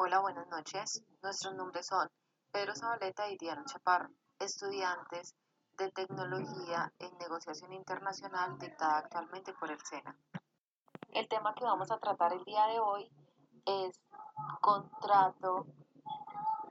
Hola, buenas noches. Nuestros nombres son Pedro Zabaleta y Diana Chaparro, estudiantes de Tecnología en Negociación Internacional dictada actualmente por el SENA. El tema que vamos a tratar el día de hoy es contrato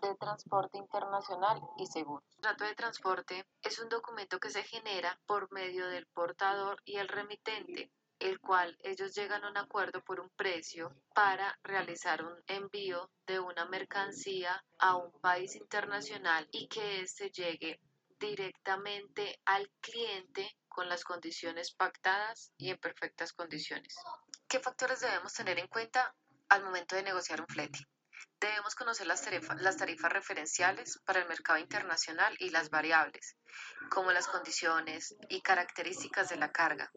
de transporte internacional y seguro. El contrato de transporte es un documento que se genera por medio del portador y el remitente el cual ellos llegan a un acuerdo por un precio para realizar un envío de una mercancía a un país internacional y que éste llegue directamente al cliente con las condiciones pactadas y en perfectas condiciones. ¿Qué factores debemos tener en cuenta al momento de negociar un flete? Debemos conocer las, tarifas referenciales para el mercado internacional y las variables, como las condiciones y características de la carga,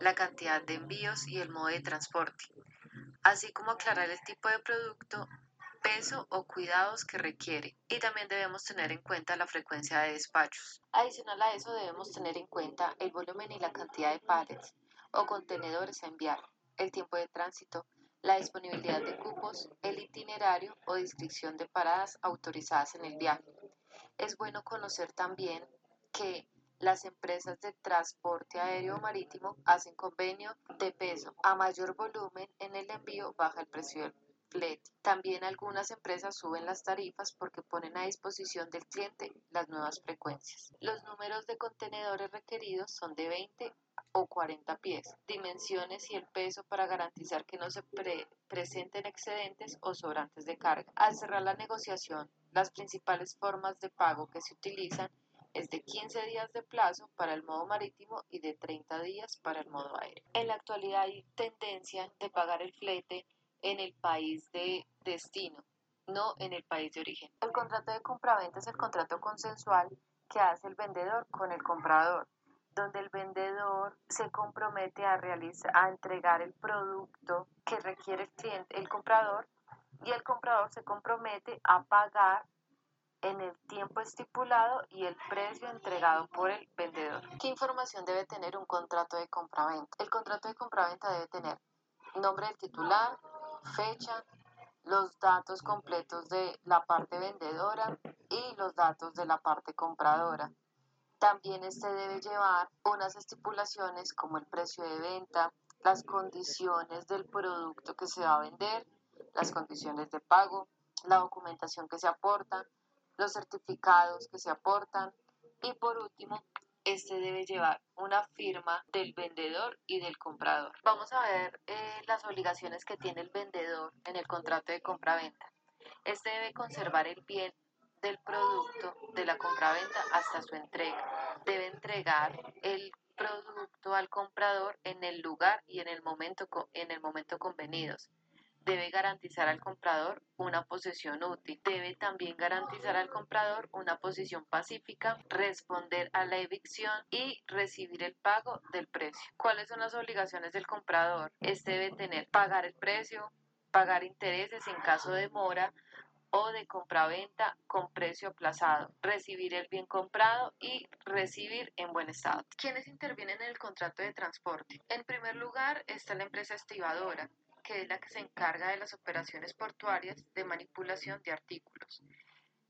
la cantidad de envíos y el modo de transporte, así como aclarar el tipo de producto, peso o cuidados que requiere. Y también debemos tener en cuenta la frecuencia de despachos. Adicional a eso debemos tener en cuenta el volumen y la cantidad de pallets o contenedores a enviar, el tiempo de tránsito, la disponibilidad de cupos, el itinerario o descripción de paradas autorizadas en el viaje. Es bueno conocer también que las empresas de transporte aéreo marítimo hacen convenio de peso. A mayor volumen en el envío baja el precio del También algunas empresas suben las tarifas porque ponen a disposición del cliente las nuevas frecuencias. Los números de contenedores requeridos son de 20 o 40 pies, dimensiones y el peso para garantizar que no se presenten excedentes o sobrantes de carga. Al cerrar la negociación, las principales formas de pago que se utilizan es de 15 días de plazo para el modo marítimo y de 30 días para el modo aéreo. En la actualidad hay tendencia de pagar el flete en el país de destino, no en el país de origen. El contrato de compraventa es el contrato consensual que hace el vendedor con el comprador donde el vendedor se compromete a, realizar, a entregar el producto que requiere el cliente, el comprador, y el comprador se compromete a pagar en el tiempo estipulado y el precio entregado por el vendedor. ¿Qué información debe tener un contrato de compraventa? El contrato de compraventa debe tener nombre del titular, fecha, los datos completos de la parte vendedora y los datos de la parte compradora. También este debe llevar unas estipulaciones como el precio de venta, las condiciones del producto que se va a vender, las condiciones de pago, la documentación que se aporta, los certificados que se aportan y por último, este debe llevar una firma del vendedor y del comprador. Vamos a ver eh, las obligaciones que tiene el vendedor en el contrato de compra-venta. Este debe conservar el bien del producto de la compraventa hasta su entrega. Debe entregar el producto al comprador en el lugar y en el momento, en el momento convenidos. Debe garantizar al comprador una posesión útil. Debe también garantizar al comprador una posición pacífica, responder a la evicción y recibir el pago del precio. ¿Cuáles son las obligaciones del comprador? Este debe tener pagar el precio, pagar intereses en caso de mora, o de compraventa con precio aplazado, recibir el bien comprado y recibir en buen estado. ¿Quiénes intervienen en el contrato de transporte? En primer lugar está la empresa estibadora, que es la que se encarga de las operaciones portuarias de manipulación de artículos.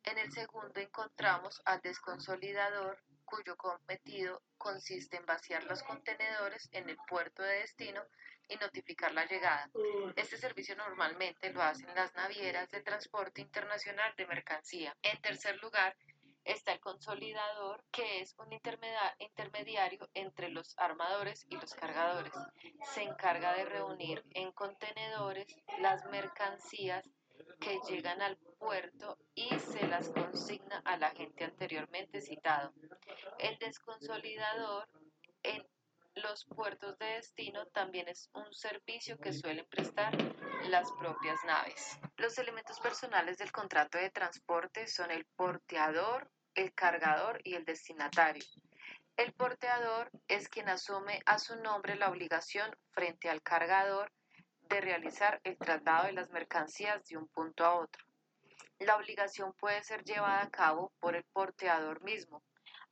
En el segundo encontramos al desconsolidador, cuyo cometido consiste en vaciar los contenedores en el puerto de destino y notificar la llegada. Este servicio normalmente lo hacen las navieras de transporte internacional de mercancía. En tercer lugar, está el consolidador, que es un intermediario entre los armadores y los cargadores. Se encarga de reunir en contenedores las mercancías que llegan al puerto y se las consigna al agente anteriormente citado. El desconsolidador en los puertos de destino también es un servicio que suelen prestar las propias naves. Los elementos personales del contrato de transporte son el porteador, el cargador y el destinatario. El porteador es quien asume a su nombre la obligación frente al cargador de realizar el traslado de las mercancías de un punto a otro. La obligación puede ser llevada a cabo por el porteador mismo,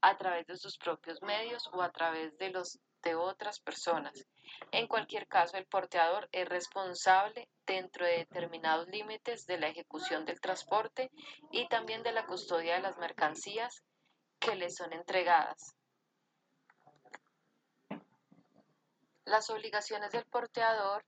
a través de sus propios medios o a través de los de otras personas. En cualquier caso, el porteador es responsable dentro de determinados límites de la ejecución del transporte y también de la custodia de las mercancías que le son entregadas. Las obligaciones del porteador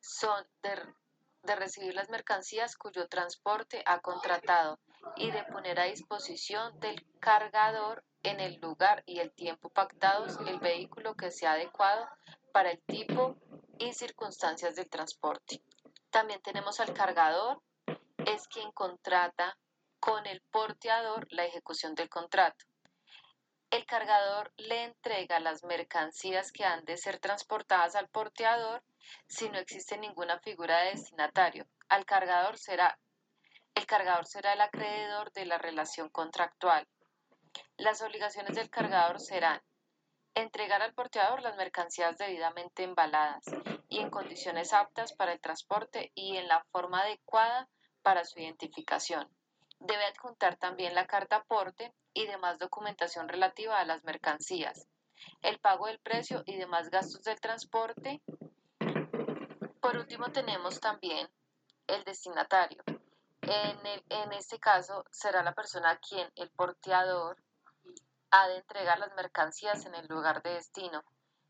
son de, recibir las mercancías cuyo transporte ha contratado y de poner a disposición del cargador en el lugar y el tiempo pactados el vehículo que sea adecuado para el tipo y circunstancias del transporte. También tenemos al cargador, es quien contrata con el porteador la ejecución del contrato. El cargador le entrega las mercancías que han de ser transportadas al porteador si no existe ninguna figura de destinatario. Al cargador será, el cargador será el acreedor de la relación contractual. Las obligaciones del cargador serán entregar al porteador las mercancías debidamente embaladas y en condiciones aptas para el transporte y en la forma adecuada para su identificación. Debe adjuntar también la carta aporte y demás documentación relativa a las mercancías, el pago del precio y demás gastos del transporte. Por último tenemos también el destinatario. En, en este caso será la persona a quien el porteador ha de entregar las mercancías en el lugar de destino.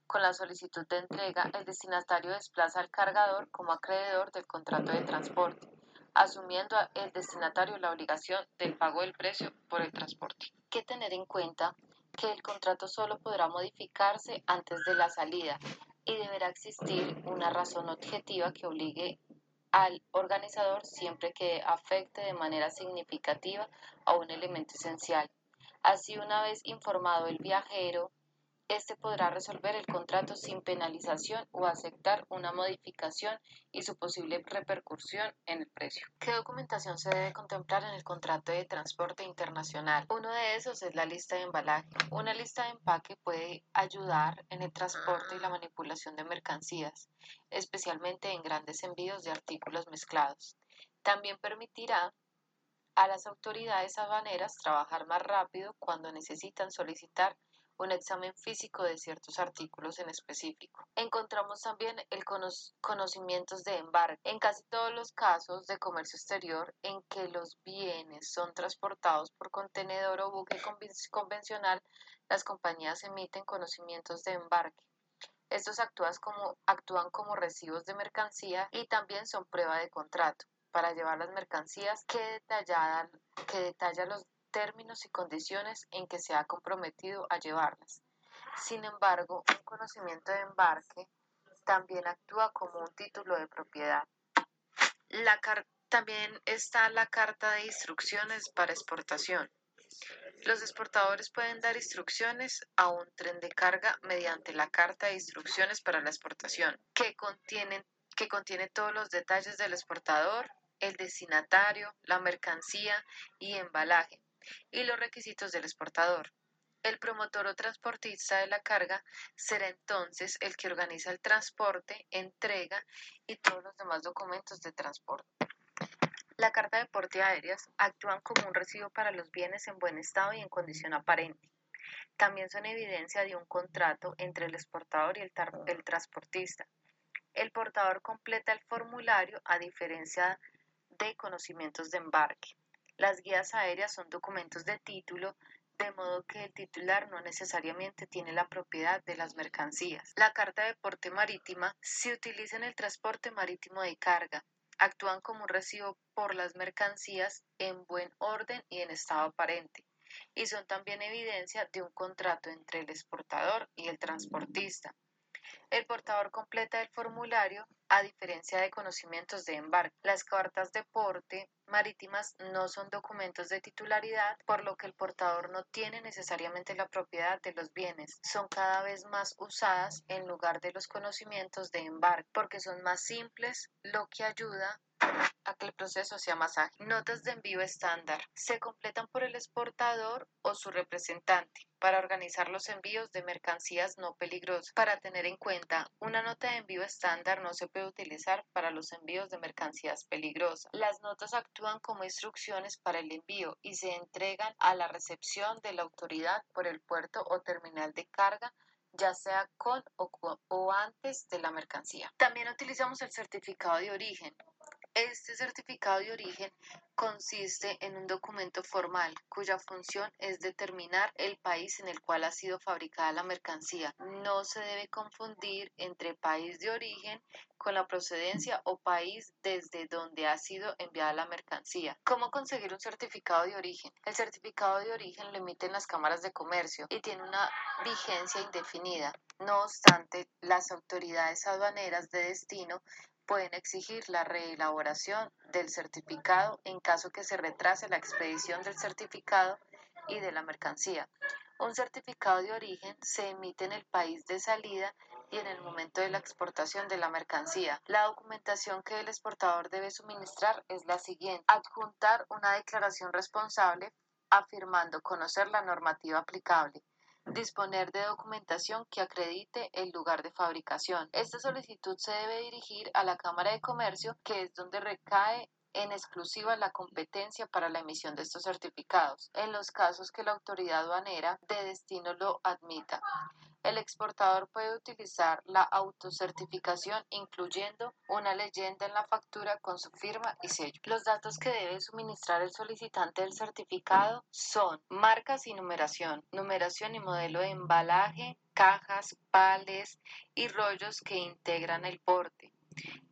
Con la solicitud de entrega, el destinatario desplaza al cargador como acreedor del contrato de transporte asumiendo el destinatario la obligación del pago del precio por el transporte. Que tener en cuenta que el contrato solo podrá modificarse antes de la salida y deberá existir una razón objetiva que obligue al organizador siempre que afecte de manera significativa a un elemento esencial. Así, una vez informado el viajero este podrá resolver el contrato sin penalización o aceptar una modificación y su posible repercusión en el precio. ¿Qué documentación se debe contemplar en el contrato de transporte internacional? Uno de esos es la lista de embalaje. Una lista de empaque puede ayudar en el transporte y la manipulación de mercancías, especialmente en grandes envíos de artículos mezclados. También permitirá a las autoridades aduaneras trabajar más rápido cuando necesitan solicitar un examen físico de ciertos artículos en específico. Encontramos también el conocimientos de embarque. En casi todos los casos de comercio exterior en que los bienes son transportados por contenedor o buque convencional, las compañías emiten conocimientos de embarque. Estos actúan como, actúan como recibos de mercancía y también son prueba de contrato para llevar las mercancías que, detallan, que detalla los términos y condiciones en que se ha comprometido a llevarlas. Sin embargo, un conocimiento de embarque también actúa como un título de propiedad. también está la carta de instrucciones para exportación. Los exportadores pueden dar instrucciones a un tren de carga mediante la carta de instrucciones para la exportación, que, que contiene todos los detalles del exportador, el destinatario, la mercancía y embalaje, y los requisitos del exportador. El promotor o transportista de la carga será entonces el que organiza el transporte, entrega y todos los demás documentos de transporte. La carta de porte aéreas actúan como un recibo para los bienes en buen estado y en condición aparente. También son evidencia de un contrato entre el exportador y el, el transportista. El portador completa el formulario a diferencia de conocimientos de embarque. Las guías aéreas son documentos de título, de modo que el titular no necesariamente tiene la propiedad de las mercancías. La carta de porte marítima se utiliza en el transporte marítimo de carga. Actúan como un recibo por las mercancías en buen orden y en estado aparente, y son también evidencia de un contrato entre el exportador y el transportista. El portador completa el formulario a diferencia de conocimientos de embarque. Las cartas de porte marítimas no son documentos de titularidad, por lo que el portador no tiene necesariamente la propiedad de los bienes. Son cada vez más usadas en lugar de los conocimientos de embarque, porque son más simples, lo que ayuda a que el proceso sea más ágil. Notas de envío estándar. Se completan por el exportador o su representante para organizar los envíos de mercancías no peligrosas. Para tener en cuenta, una nota de envío estándar no se puede utilizar para los envíos de mercancías peligrosas. Las notas actúan como instrucciones para el envío y se entregan a la recepción de la autoridad por el puerto o terminal de carga ya sea con o, o antes de la mercancía. También utilizamos el certificado de origen. Este certificado de origen consiste en un documento formal cuya función es determinar el país en el cual ha sido fabricada la mercancía. No se debe confundir entre país de origen con la procedencia o país desde donde ha sido enviada la mercancía. ¿Cómo conseguir un certificado de origen? El certificado de origen lo emiten las cámaras de comercio y tiene una vigencia indefinida. No obstante, las autoridades aduaneras de destino pueden exigir la reelaboración del certificado en caso que se retrase la expedición del certificado y de la mercancía. Un certificado de origen se emite en el país de salida y en el momento de la exportación de la mercancía. La documentación que el exportador debe suministrar es la siguiente. Adjuntar una declaración responsable afirmando conocer la normativa aplicable Disponer de documentación que acredite el lugar de fabricación. Esta solicitud se debe dirigir a la Cámara de Comercio, que es donde recae en exclusiva la competencia para la emisión de estos certificados, en los casos que la autoridad aduanera de destino lo admita. El exportador puede utilizar la autocertificación incluyendo una leyenda en la factura con su firma y sello. Los datos que debe suministrar el solicitante del certificado son marcas y numeración, numeración y modelo de embalaje, cajas, pales y rollos que integran el porte.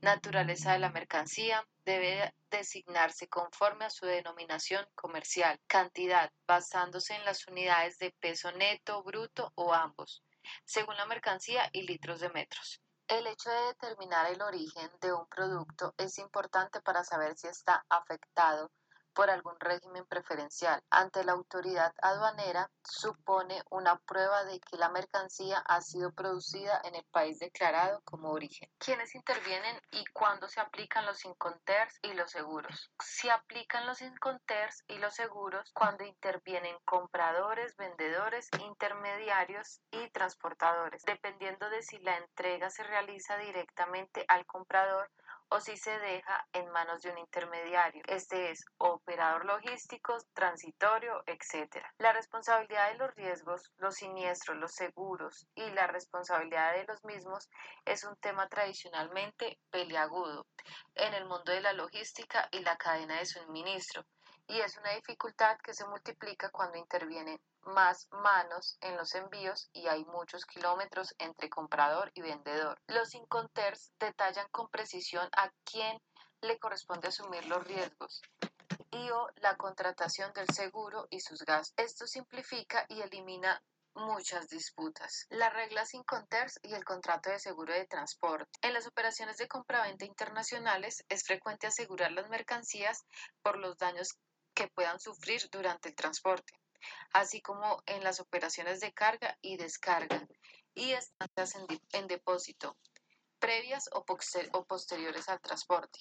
Naturaleza de la mercancía debe designarse conforme a su denominación comercial. Cantidad basándose en las unidades de peso neto, bruto o ambos según la mercancía y litros de metros. El hecho de determinar el origen de un producto es importante para saber si está afectado por algún régimen preferencial ante la autoridad aduanera supone una prueba de que la mercancía ha sido producida en el país declarado como origen. ¿Quiénes intervienen y cuándo se aplican los inconters y los seguros? Se aplican los inconters y los seguros cuando intervienen compradores, vendedores, intermediarios y transportadores, dependiendo de si la entrega se realiza directamente al comprador o si se deja en manos de un intermediario, este es operador logístico, transitorio, etc. La responsabilidad de los riesgos, los siniestros, los seguros y la responsabilidad de los mismos es un tema tradicionalmente peliagudo en el mundo de la logística y la cadena de suministro y es una dificultad que se multiplica cuando intervienen más manos en los envíos y hay muchos kilómetros entre comprador y vendedor. Los inconters detallan con precisión a quién le corresponde asumir los riesgos y o la contratación del seguro y sus gastos. Esto simplifica y elimina muchas disputas. Las reglas Inconters y el contrato de seguro de transporte. En las operaciones de compraventa internacionales es frecuente asegurar las mercancías por los daños que puedan sufrir durante el transporte, así como en las operaciones de carga y descarga y estancias en, depósito, previas o, o posteriores al transporte.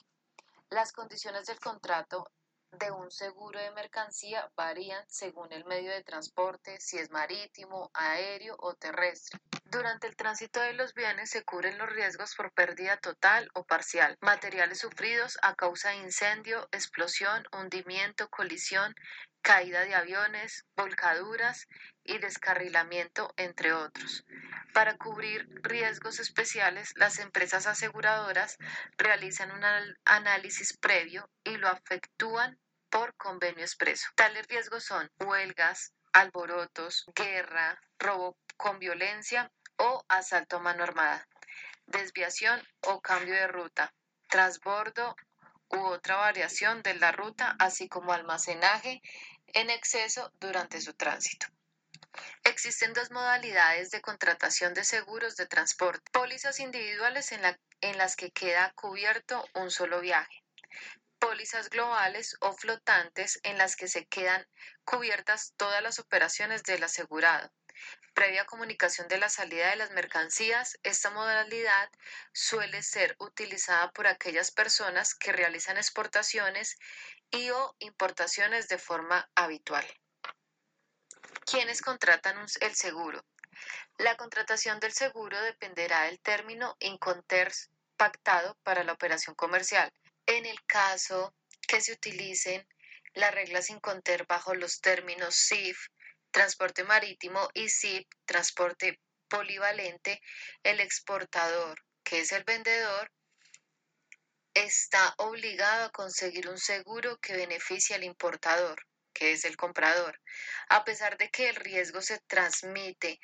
Las condiciones del contrato de un seguro de mercancía varían según el medio de transporte, si es marítimo, aéreo o terrestre. Durante el tránsito de los bienes se cubren los riesgos por pérdida total o parcial, materiales sufridos a causa de incendio, explosión, hundimiento, colisión, caída de aviones, volcaduras y descarrilamiento, entre otros. Para cubrir riesgos especiales, las empresas aseguradoras realizan un análisis previo y lo efectúan por convenio expreso. Tales riesgos son huelgas, alborotos, guerra, robo con violencia o asalto a mano armada, desviación o cambio de ruta, transbordo u otra variación de la ruta, así como almacenaje en exceso durante su tránsito. Existen dos modalidades de contratación de seguros de transporte. Pólizas individuales en, en las que queda cubierto un solo viaje. Pólizas globales o flotantes en las que se quedan cubiertas todas las operaciones del asegurado. Previa comunicación de la salida de las mercancías, esta modalidad suele ser utilizada por aquellas personas que realizan exportaciones y o importaciones de forma habitual. ¿Quiénes contratan el seguro? La contratación del seguro dependerá del término Inconters pactado para la operación comercial. En el caso que se utilicen las reglas Inconter bajo los términos SIF, transporte marítimo, y SIP, transporte polivalente, el exportador, que es el vendedor, está obligado a conseguir un seguro que beneficie al importador, que es el comprador, a pesar de que el riesgo se transmite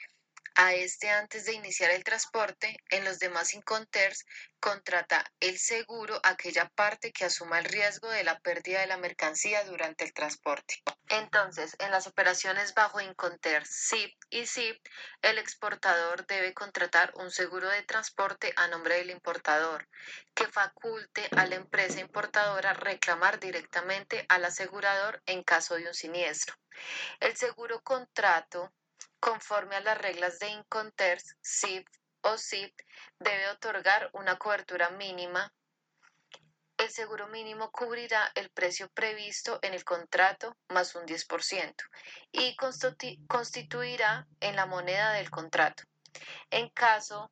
a este antes de iniciar el transporte, en los demás Inconters contrata el seguro aquella parte que asuma el riesgo de la pérdida de la mercancía durante el transporte. Entonces, en las operaciones bajo Inconters SIP y SIP, el exportador debe contratar un seguro de transporte a nombre del importador que faculte a la empresa importadora reclamar directamente al asegurador en caso de un siniestro. El seguro contrato conforme a las reglas de Inconters, SIP o SIP, debe otorgar una cobertura mínima. El seguro mínimo cubrirá el precio previsto en el contrato más un 10% y constituirá en la moneda del contrato. En caso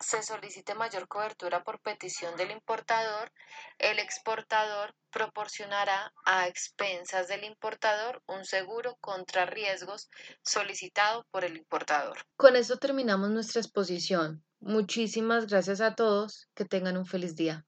se solicite mayor cobertura por petición del importador, el exportador proporcionará a expensas del importador un seguro contra riesgos solicitado por el importador. Con esto terminamos nuestra exposición. Muchísimas gracias a todos. Que tengan un feliz día.